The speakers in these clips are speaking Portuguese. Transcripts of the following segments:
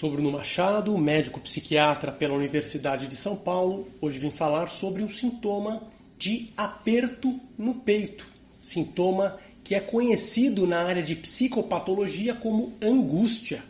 Sou Bruno Machado, médico psiquiatra pela Universidade de São Paulo. Hoje vim falar sobre um sintoma de aperto no peito, sintoma que é conhecido na área de psicopatologia como angústia.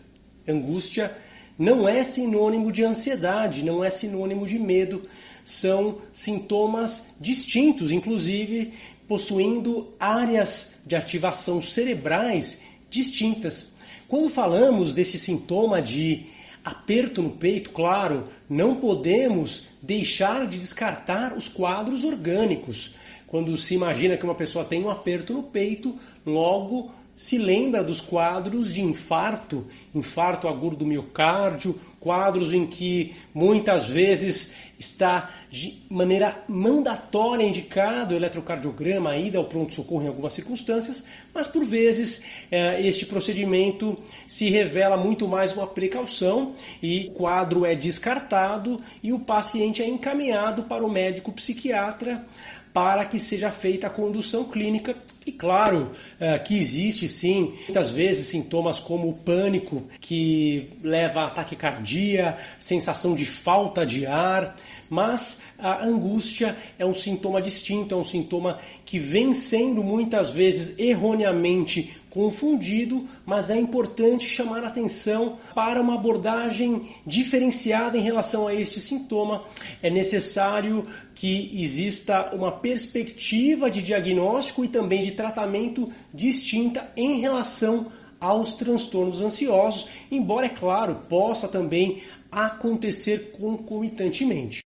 Angústia não é sinônimo de ansiedade, não é sinônimo de medo, são sintomas distintos, inclusive possuindo áreas de ativação cerebrais distintas. Quando falamos desse sintoma de aperto no peito, claro, não podemos deixar de descartar os quadros orgânicos. Quando se imagina que uma pessoa tem um aperto no peito, logo se lembra dos quadros de infarto, infarto agudo do miocárdio, quadros em que muitas vezes está de maneira mandatória indicado o eletrocardiograma, a ida ao pronto-socorro em algumas circunstâncias, mas por vezes eh, este procedimento se revela muito mais uma precaução e o quadro é descartado e o paciente é encaminhado para o médico psiquiatra para que seja feita a condução clínica. E claro é, que existe sim, muitas vezes, sintomas como o pânico, que leva a taquicardia, sensação de falta de ar, mas a angústia é um sintoma distinto, é um sintoma que vem sendo muitas vezes erroneamente confundido, mas é importante chamar atenção para uma abordagem diferenciada em relação a este sintoma. É necessário que exista uma perspectiva de diagnóstico e também de tratamento distinta em relação aos transtornos ansiosos, embora, é claro, possa também acontecer concomitantemente.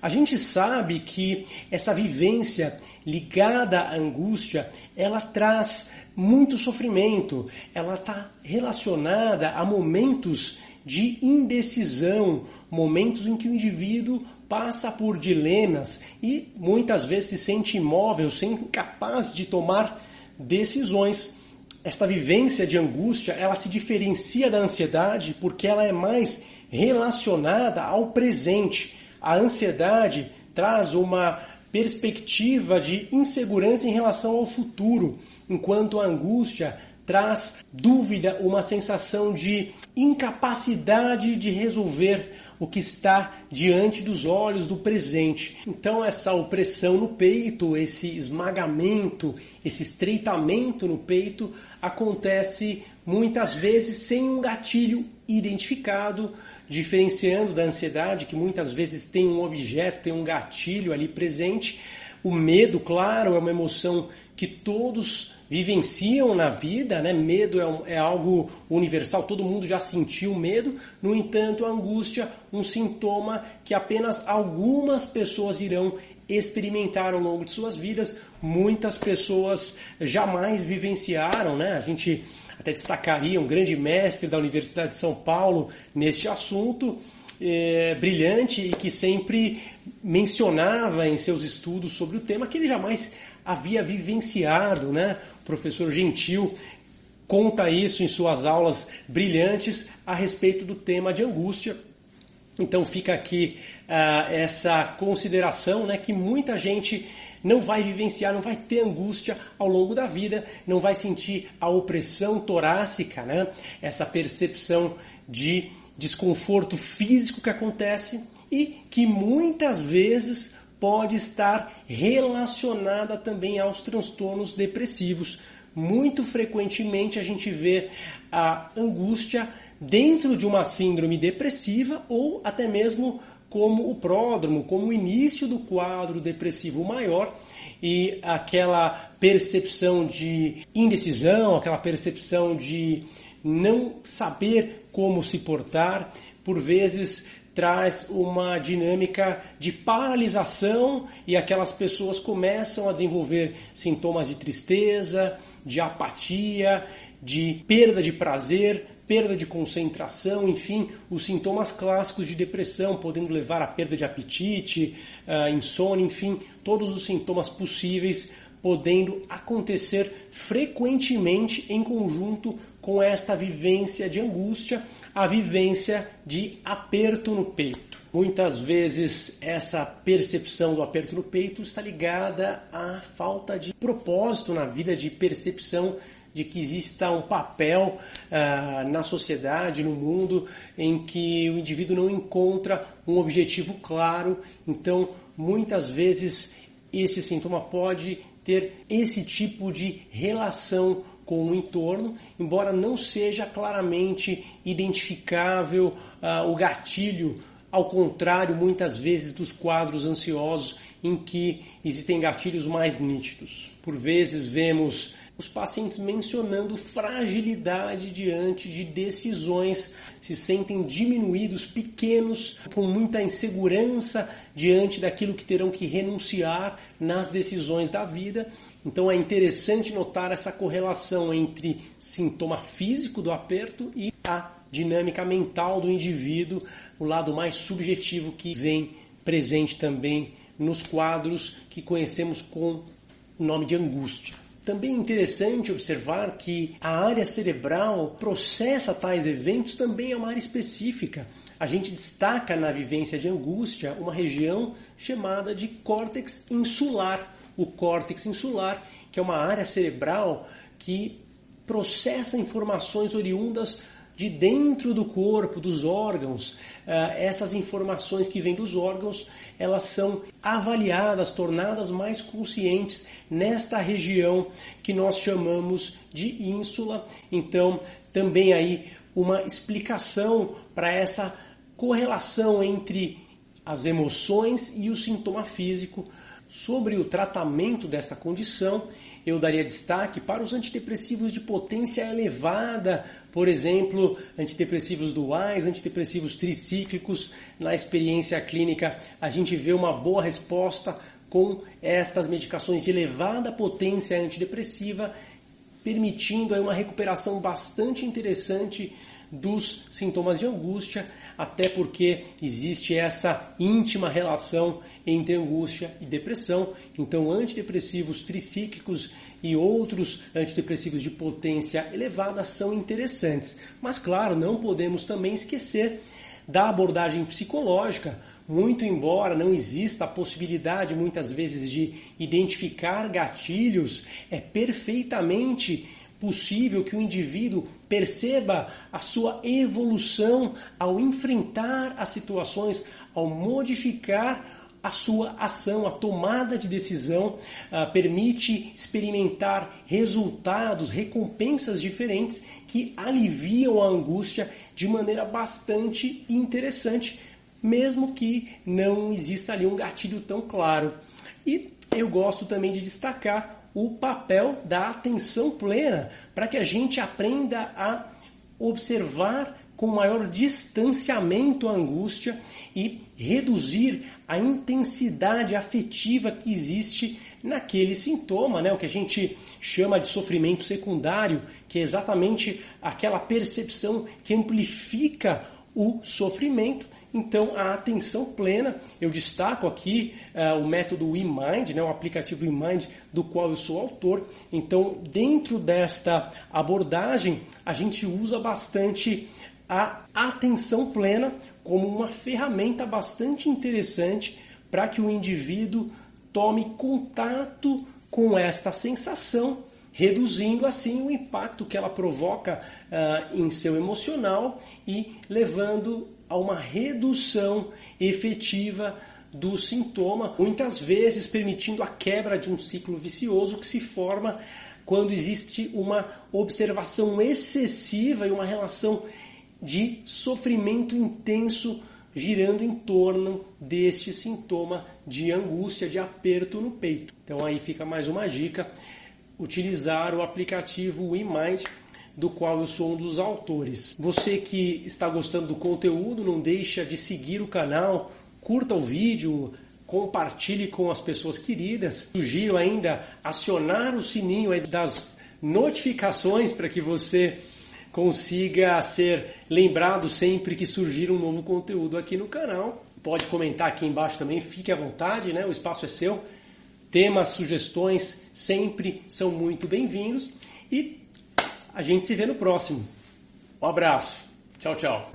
A gente sabe que essa vivência ligada à angústia, ela traz muito sofrimento, ela está relacionada a momentos de indecisão, momentos em que o indivíduo passa por dilemas e muitas vezes se sente imóvel, sem incapaz de tomar decisões. Esta vivência de angústia, ela se diferencia da ansiedade porque ela é mais relacionada ao presente a ansiedade traz uma perspectiva de insegurança em relação ao futuro, enquanto a angústia traz dúvida, uma sensação de incapacidade de resolver o que está diante dos olhos do presente. Então, essa opressão no peito, esse esmagamento, esse estreitamento no peito acontece muitas vezes sem um gatilho identificado, diferenciando da ansiedade, que muitas vezes tem um objeto, tem um gatilho ali presente. O medo, claro, é uma emoção que todos vivenciam na vida, né? Medo é, um, é, algo universal, todo mundo já sentiu medo. No entanto, a angústia, um sintoma que apenas algumas pessoas irão experimentar ao longo de suas vidas. Muitas pessoas jamais vivenciaram, né? A gente até destacaria um grande mestre da Universidade de São Paulo neste assunto, é, brilhante e que sempre mencionava em seus estudos sobre o tema que ele jamais havia vivenciado, né? O professor Gentil conta isso em suas aulas brilhantes a respeito do tema de angústia. Então fica aqui uh, essa consideração, né, que muita gente não vai vivenciar, não vai ter angústia ao longo da vida, não vai sentir a opressão torácica, né? essa percepção de desconforto físico que acontece e que muitas vezes pode estar relacionada também aos transtornos depressivos. Muito frequentemente a gente vê a angústia dentro de uma síndrome depressiva ou até mesmo como o pródromo, como o início do quadro depressivo maior e aquela percepção de indecisão, aquela percepção de não saber como se portar, por vezes traz uma dinâmica de paralisação e aquelas pessoas começam a desenvolver sintomas de tristeza, de apatia, de perda de prazer, perda de concentração, enfim, os sintomas clássicos de depressão, podendo levar à perda de apetite, uh, insônia, enfim, todos os sintomas possíveis podendo acontecer frequentemente em conjunto com esta vivência de angústia, a vivência de aperto no peito. Muitas vezes essa percepção do aperto no peito está ligada à falta de propósito na vida, de percepção de que exista um papel uh, na sociedade, no mundo, em que o indivíduo não encontra um objetivo claro. Então, muitas vezes, esse sintoma pode ter esse tipo de relação com o entorno, embora não seja claramente identificável uh, o gatilho, ao contrário, muitas vezes, dos quadros ansiosos em que existem gatilhos mais nítidos. Por vezes vemos os pacientes mencionando fragilidade diante de decisões, se sentem diminuídos, pequenos, com muita insegurança diante daquilo que terão que renunciar nas decisões da vida. Então é interessante notar essa correlação entre sintoma físico do aperto e a dinâmica mental do indivíduo, o lado mais subjetivo que vem presente também nos quadros que conhecemos com o nome de angústia. Também é interessante observar que a área cerebral processa tais eventos também é uma área específica. A gente destaca na vivência de angústia uma região chamada de córtex insular. O córtex insular, que é uma área cerebral que processa informações oriundas de dentro do corpo, dos órgãos. Eh, essas informações que vêm dos órgãos, elas são avaliadas, tornadas mais conscientes nesta região que nós chamamos de ínsula. Então, também aí uma explicação para essa correlação entre as emoções e o sintoma físico. Sobre o tratamento desta condição, eu daria destaque para os antidepressivos de potência elevada, por exemplo, antidepressivos duais, antidepressivos tricíclicos. Na experiência clínica, a gente vê uma boa resposta com estas medicações de elevada potência antidepressiva, permitindo aí uma recuperação bastante interessante dos sintomas de angústia, até porque existe essa íntima relação entre angústia e depressão. Então, antidepressivos tricíclicos e outros antidepressivos de potência elevada são interessantes. Mas, claro, não podemos também esquecer da abordagem psicológica, muito embora não exista a possibilidade muitas vezes de identificar gatilhos, é perfeitamente possível que o indivíduo perceba a sua evolução ao enfrentar as situações, ao modificar a sua ação, a tomada de decisão uh, permite experimentar resultados, recompensas diferentes que aliviam a angústia de maneira bastante interessante, mesmo que não exista ali um gatilho tão claro. E eu gosto também de destacar o papel da atenção plena, para que a gente aprenda a observar com maior distanciamento a angústia e reduzir a intensidade afetiva que existe naquele sintoma, né? o que a gente chama de sofrimento secundário, que é exatamente aquela percepção que amplifica o sofrimento então, a atenção plena, eu destaco aqui uh, o método eMind, né, o aplicativo eMind, do qual eu sou autor. Então, dentro desta abordagem, a gente usa bastante a atenção plena como uma ferramenta bastante interessante para que o indivíduo tome contato com esta sensação, reduzindo assim o impacto que ela provoca uh, em seu emocional e levando a uma redução efetiva do sintoma, muitas vezes permitindo a quebra de um ciclo vicioso que se forma quando existe uma observação excessiva e uma relação de sofrimento intenso girando em torno deste sintoma de angústia, de aperto no peito. Então aí fica mais uma dica, utilizar o aplicativo WeMind do qual eu sou um dos autores. Você que está gostando do conteúdo, não deixa de seguir o canal, curta o vídeo, compartilhe com as pessoas queridas. Sugiro ainda acionar o sininho das notificações para que você consiga ser lembrado sempre que surgir um novo conteúdo aqui no canal. Pode comentar aqui embaixo também, fique à vontade, né? O espaço é seu. Temas, sugestões sempre são muito bem-vindos. E a gente se vê no próximo. Um abraço. Tchau, tchau.